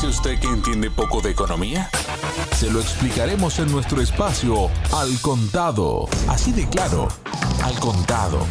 dice usted que entiende poco de economía? Se lo explicaremos en nuestro espacio Al Contado. Así de claro, Al Contado.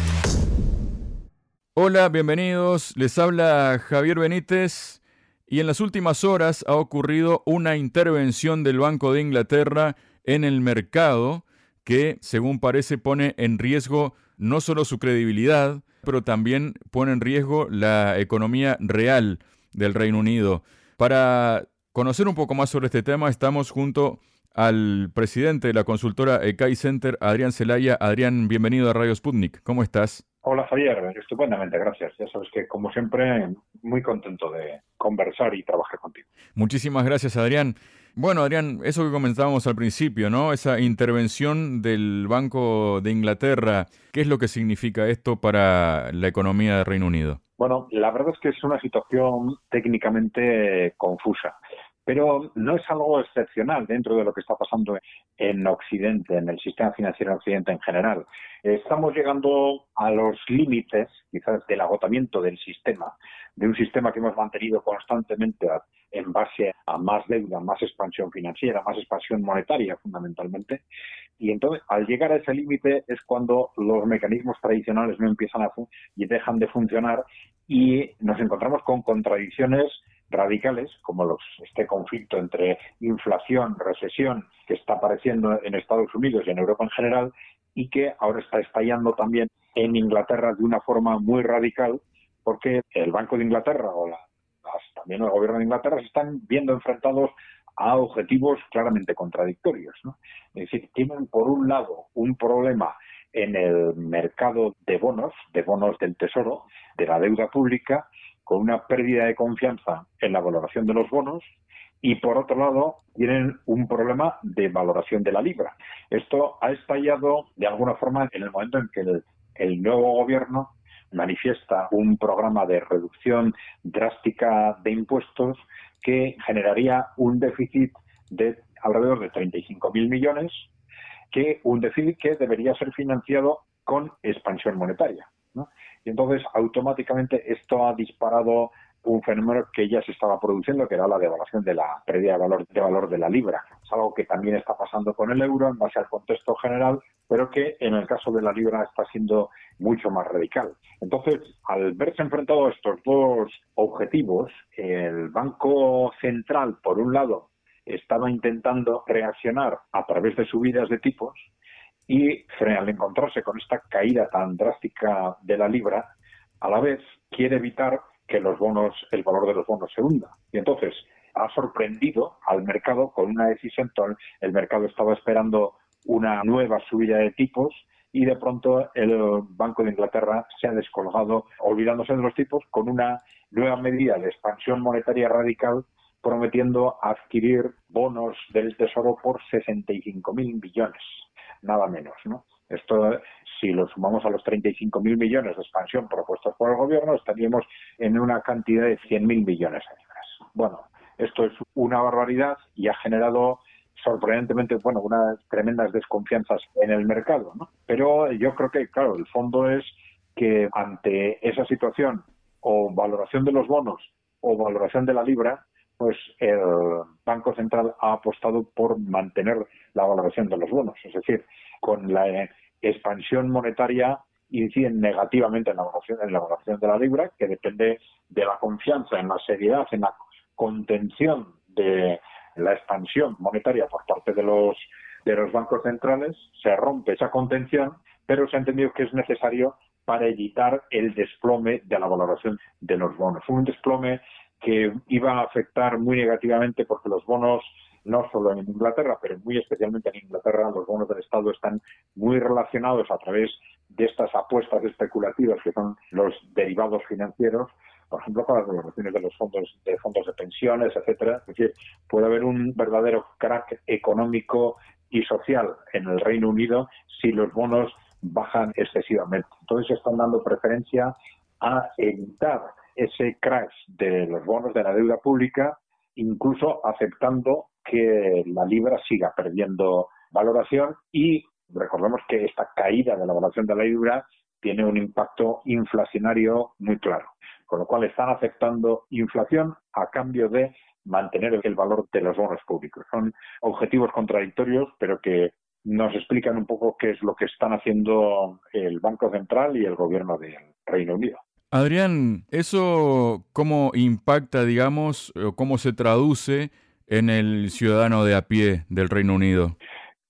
Hola, bienvenidos. Les habla Javier Benítez. Y en las últimas horas ha ocurrido una intervención del Banco de Inglaterra en el mercado que, según parece, pone en riesgo no solo su credibilidad, pero también pone en riesgo la economía real del Reino Unido. Para conocer un poco más sobre este tema, estamos junto al presidente de la consultora ECAI Center, Adrián Celaya. Adrián, bienvenido a Radio Sputnik. ¿Cómo estás? Hola Javier, estupendamente, gracias. Ya sabes que como siempre muy contento de conversar y trabajar contigo. Muchísimas gracias Adrián. Bueno Adrián, eso que comentábamos al principio, ¿no? Esa intervención del Banco de Inglaterra, ¿qué es lo que significa esto para la economía del Reino Unido? Bueno, la verdad es que es una situación técnicamente confusa pero no es algo excepcional dentro de lo que está pasando en Occidente, en el sistema financiero en Occidente en general. Estamos llegando a los límites, quizás, del agotamiento del sistema, de un sistema que hemos mantenido constantemente en base a más deuda, más expansión financiera, más expansión monetaria, fundamentalmente. Y entonces, al llegar a ese límite es cuando los mecanismos tradicionales no empiezan a y dejan de funcionar y nos encontramos con contradicciones radicales, como este conflicto entre inflación, recesión, que está apareciendo en Estados Unidos y en Europa en general, y que ahora está estallando también en Inglaterra de una forma muy radical, porque el Banco de Inglaterra o también el Gobierno de Inglaterra se están viendo enfrentados a objetivos claramente contradictorios. Es decir, tienen por un lado un problema en el mercado de bonos, de bonos del Tesoro, de la deuda pública, con una pérdida de confianza en la valoración de los bonos y por otro lado tienen un problema de valoración de la libra. Esto ha estallado de alguna forma en el momento en que el, nuevo gobierno manifiesta un programa de reducción drástica de impuestos que generaría un déficit de alrededor de 35.000 millones, que un déficit que debería ser financiado con expansión monetaria. Y entonces, automáticamente, esto ha disparado un fenómeno que ya se estaba produciendo, que era la devaluación de la pérdida de valor, de valor de la libra. Algo que también está pasando con el euro en base al contexto general, pero que en el caso de la libra está siendo mucho más radical. Entonces, al verse enfrentado a estos dos objetivos, el Banco Central, por un lado, estaba intentando reaccionar a través de subidas de tipos y al encontrarse con esta caída tan drástica de la libra, a la vez quiere evitar que los bonos, el valor de los bonos se hunda. Y entonces ha sorprendido al mercado con una decisión. El mercado estaba esperando una nueva subida de tipos y de pronto el Banco de Inglaterra se ha descolgado, olvidándose de los tipos, con una nueva medida de expansión monetaria radical prometiendo adquirir bonos del Tesoro por 65.000 billones nada menos, ¿no? Esto, si lo sumamos a los 35.000 millones de expansión propuestos por el gobierno, estaríamos en una cantidad de 100.000 millones de. Bueno, esto es una barbaridad y ha generado sorprendentemente, bueno, unas tremendas desconfianzas en el mercado, ¿no? Pero yo creo que, claro, el fondo es que ante esa situación o valoración de los bonos o valoración de la libra, pues el Banco Central ha apostado por mantener la valoración de los bonos. Es decir, con la expansión monetaria inciden negativamente en la valoración, en la valoración de la libra, que depende de la confianza en la seriedad, en la contención de la expansión monetaria por parte de los de los bancos centrales, se rompe esa contención, pero se ha entendido que es necesario para evitar el desplome de la valoración de los bonos. Un desplome que iba a afectar muy negativamente porque los bonos, no solo en Inglaterra, pero muy especialmente en Inglaterra, los bonos del Estado están muy relacionados a través de estas apuestas especulativas que son los derivados financieros, por ejemplo, con las valoraciones de los fondos de fondos de pensiones, etcétera. Es decir, puede haber un verdadero crack económico y social en el Reino Unido si los bonos bajan excesivamente. Entonces están dando preferencia a evitar ese crash de los bonos de la deuda pública, incluso aceptando que la libra siga perdiendo valoración y recordemos que esta caída de la valoración de la libra tiene un impacto inflacionario muy claro. Con lo cual están aceptando inflación a cambio de mantener el valor de los bonos públicos. Son objetivos contradictorios, pero que nos explican un poco qué es lo que están haciendo el Banco Central y el gobierno del Reino Unido. Adrián, ¿eso cómo impacta, digamos, o cómo se traduce en el ciudadano de a pie del Reino Unido?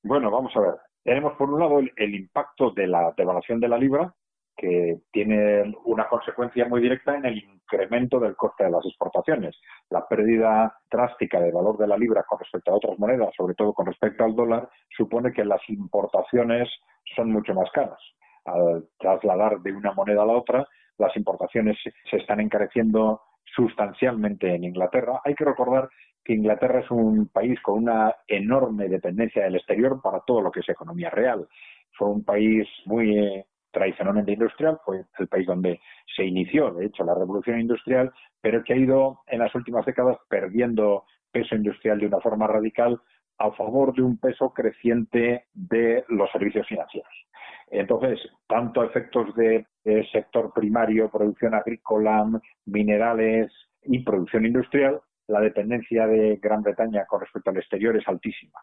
Bueno, vamos a ver. Tenemos por un lado el, impacto de la devaluación de la libra, que tiene una consecuencia muy directa en el incremento del coste de las exportaciones. La pérdida drástica de valor de la libra con respecto a otras monedas, sobre todo con respecto al dólar, supone que las importaciones son mucho más caras. Al trasladar de una moneda a la otra, las importaciones se están encareciendo sustancialmente en Inglaterra. Hay que recordar que Inglaterra es un país con una enorme dependencia del exterior para todo lo que es economía real. Fue un país muy eh, tradicionalmente industrial, fue el país donde se inició, de hecho, la revolución industrial, pero que ha ido en las últimas décadas perdiendo peso industrial de una forma radical a favor de un peso creciente de los servicios financieros. Entonces, tanto efectos de, sector primario, producción agrícola, minerales y producción industrial, la dependencia de Gran Bretaña con respecto al exterior es altísima.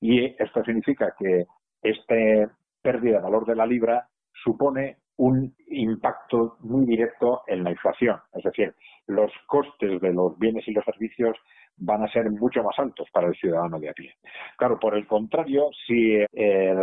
Y esto significa que esta pérdida de valor de la libra supone un impacto muy directo en la inflación. Es decir, los costes de los bienes y los servicios van a ser mucho más altos para el ciudadano de a pie. Claro, por el contrario, si el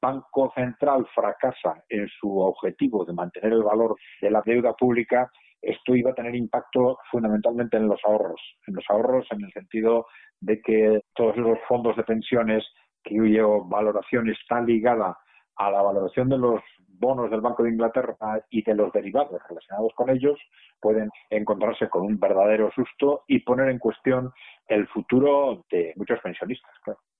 Banco Central fracasa en su objetivo de mantener el valor de la deuda pública, esto iba a tener impacto fundamentalmente en los ahorros, en los ahorros en el sentido de que todos los fondos de pensiones cuya valoración está ligada a la valoración de los bonos del Banco de Inglaterra y de los derivados relacionados con ellos pueden encontrarse con un verdadero susto y poner en cuestión el futuro de muchos pensionistas,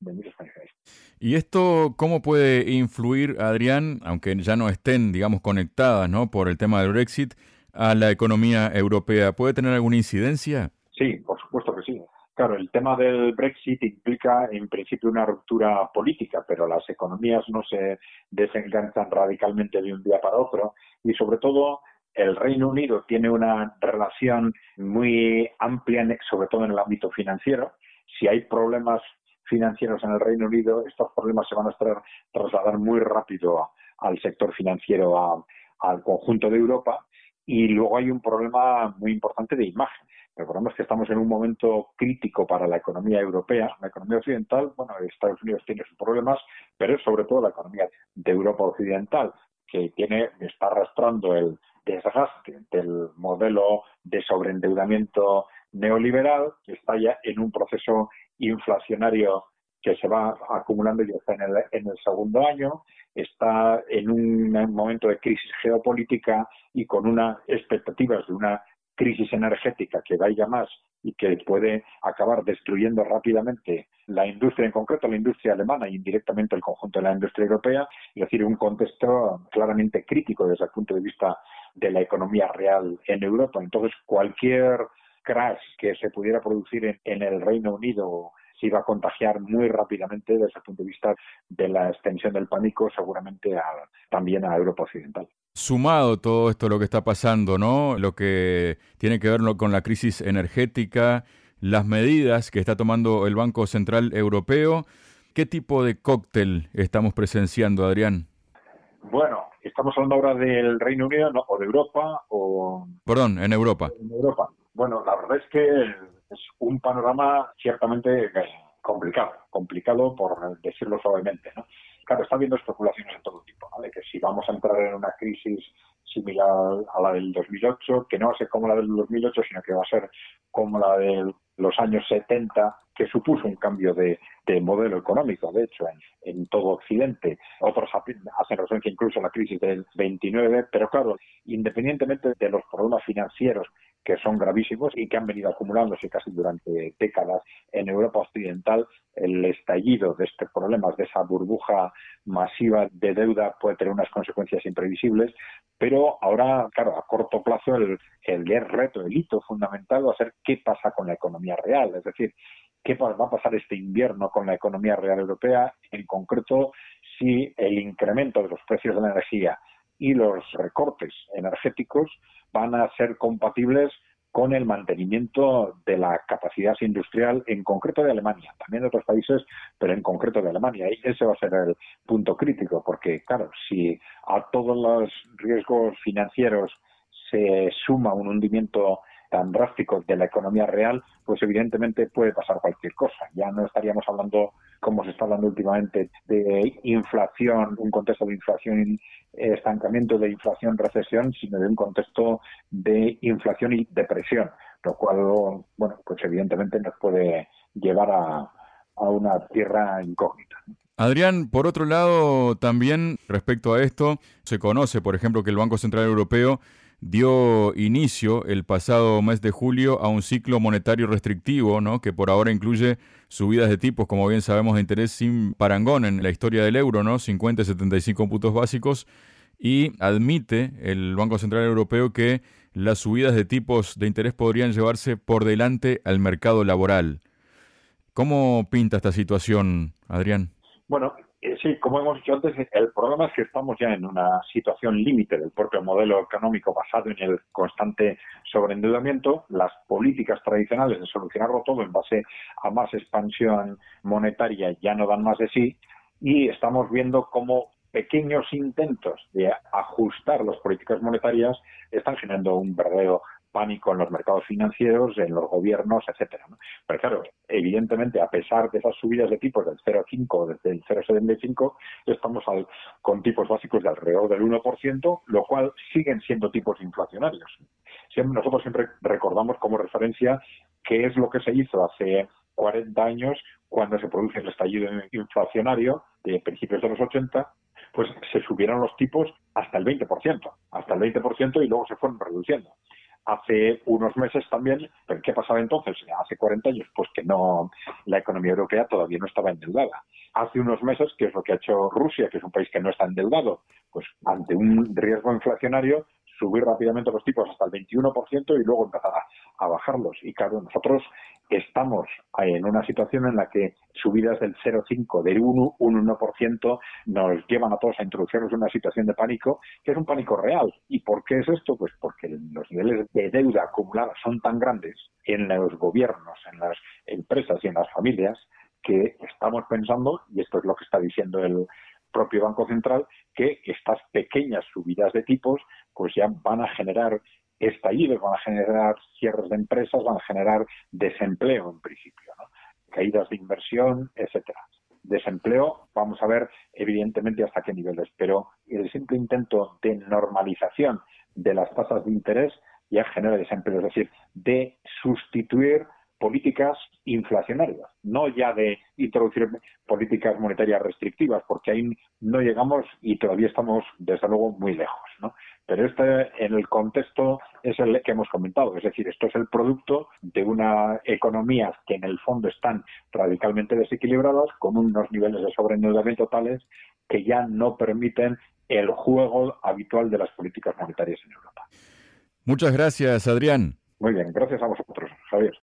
de muchos pensionistas. ¿Y esto cómo puede influir, Adrián, aunque ya no estén, digamos, conectadas, ¿no? por el tema del Brexit, a la economía europea? ¿Puede tener alguna incidencia? Sí, por supuesto que sí. Claro, el tema del Brexit implica en principio una ruptura política, pero las economías no se desenganchan radicalmente de un día para otro y sobre todo el Reino Unido tiene una relación muy amplia, sobre todo en el ámbito financiero. Si hay problemas financieros en el Reino Unido, estos problemas se van a trasladar muy rápido al sector financiero, al conjunto de Europa. Y luego hay un problema muy importante de imagen. Recordemos que estamos en un momento crítico para la economía europea. La economía occidental, bueno, Estados Unidos tiene sus problemas, pero es sobre todo la economía de Europa occidental que tiene, está arrastrando el desgaste del modelo de sobreendeudamiento neoliberal, que está ya en un proceso inflacionario que se va acumulando y está en el, en el segundo año, está en un momento de crisis geopolítica y con unas expectativas de una crisis energética que vaya más y que puede acabar destruyendo rápidamente la industria, en concreto la industria alemana e indirectamente el conjunto de la industria europea, es decir, un contexto claramente crítico desde el punto de vista de la economía real en Europa. Entonces, cualquier crash que se pudiera producir en, el Reino Unido se iba a contagiar muy rápidamente desde el punto de vista de la extensión del pánico, seguramente también a Europa Occidental sumado todo esto lo que está pasando, ¿no? Lo que tiene que ver con la crisis energética, las medidas que está tomando el Banco Central Europeo. ¿Qué tipo de cóctel estamos presenciando, Adrián? Bueno, estamos hablando ahora del Reino Unido o de Europa o... Perdón, en Europa. En Europa. Bueno, la verdad es que es un panorama ciertamente complicado, complicado por decirlo suavemente, ¿no? claro, está habiendo especulaciones de todo tipo, de que si vamos a entrar en una crisis similar a la del 2008, que no va a ser como la del 2008, sino que va a ser como la de los años 70, que supuso un cambio de, modelo económico, de hecho, en, todo Occidente. Otros hacen referencia incluso a la crisis del 29, pero claro, independientemente de los problemas financieros que son gravísimos y que han venido acumulándose casi durante décadas en Europa Occidental, el estallido de estos problemas, de esa burbuja masiva de deuda puede tener unas consecuencias imprevisibles, pero ahora, claro, a corto plazo el, el reto, el hito fundamental va a ser qué pasa con la economía real, es decir, qué va a pasar este invierno con la economía real europea, en concreto si el incremento de los precios de la energía y los recortes energéticos van a ser compatibles con el mantenimiento de la capacidad industrial, en concreto de Alemania, también de otros países, pero en concreto de Alemania. Y ese va a ser el punto crítico, porque, claro, si a todos los riesgos financieros se suma un hundimiento tan drástico de la economía real, pues evidentemente puede pasar cualquier cosa. Ya no estaríamos hablando, como se está hablando últimamente, de inflación, un contexto de inflación, estancamiento de inflación, recesión, sino de un contexto de inflación y depresión, lo cual, bueno, pues evidentemente nos puede llevar a, a una tierra incógnita. Adrián, por otro lado, también respecto a esto, se conoce, por ejemplo, que el Banco Central Europeo dio inicio el pasado mes de julio a un ciclo monetario restrictivo, ¿no? que por ahora incluye subidas de tipos, como bien sabemos, de interés sin parangón en la historia del euro, ¿no? 50 y 75 puntos básicos, y admite el Banco Central Europeo que las subidas de tipos de interés podrían llevarse por delante al mercado laboral. ¿Cómo pinta esta situación, Adrián? Bueno, sí, como hemos dicho antes, el problema es que estamos ya en una situación límite del propio modelo económico basado en el constante sobreendeudamiento. Las políticas tradicionales de solucionarlo todo en base a más expansión monetaria ya no dan más de sí y estamos viendo cómo pequeños intentos de ajustar las políticas monetarias están generando un verdadero pánico en los mercados financieros, en los gobiernos, etcétera. Pero claro, evidentemente, a pesar de esas subidas de tipos del 0,5 desde el 0,75, estamos con tipos básicos de alrededor del 1%, lo cual siguen siendo tipos inflacionarios. Nosotros siempre recordamos como referencia qué es lo que se hizo hace 40 años cuando se produce el estallido inflacionario de principios de los 80, pues se subieron los tipos hasta el 20%, hasta el 20% y luego se fueron reduciendo hace unos meses también, ¿pero qué pasaba entonces? Hace 40 años, pues que no, la economía europea todavía no estaba endeudada. Hace unos meses, ¿qué es lo que ha hecho Rusia, que es un país que no está endeudado? Pues ante un riesgo inflacionario, subir rápidamente los tipos hasta el 21% y luego empezar a, bajarlos. Y claro, nosotros estamos en una situación en la que subidas del 0,5, del 1, un 1%, nos llevan a todos a introducirnos en una situación de pánico, que es un pánico real. ¿Y por qué es esto? Pues porque los niveles de deuda acumulada son tan grandes en los gobiernos, en las empresas y en las familias, que estamos pensando, y esto es lo que está diciendo el propio Banco Central, que estas pequeñas subidas de tipos pues ya van a generar estallidos, van a generar cierres de empresas, van a generar desempleo en principio, caídas de inversión, etcétera. Desempleo, vamos a ver evidentemente hasta qué niveles, pero el simple intento de normalización de las tasas de interés ya genera desempleo, es decir, de sustituir políticas inflacionarias, no ya de introducir políticas monetarias restrictivas, porque ahí no llegamos y todavía estamos, desde luego, muy lejos. ¿no? Pero este, en el contexto, es el que hemos comentado, es decir, esto es el producto de una economía que en el fondo están radicalmente desequilibradas, con unos niveles de sobreendeudamiento tales que ya no permiten el juego habitual de las políticas monetarias en Europa. Muchas gracias, Adrián. Muy bien, gracias a vosotros, Javier.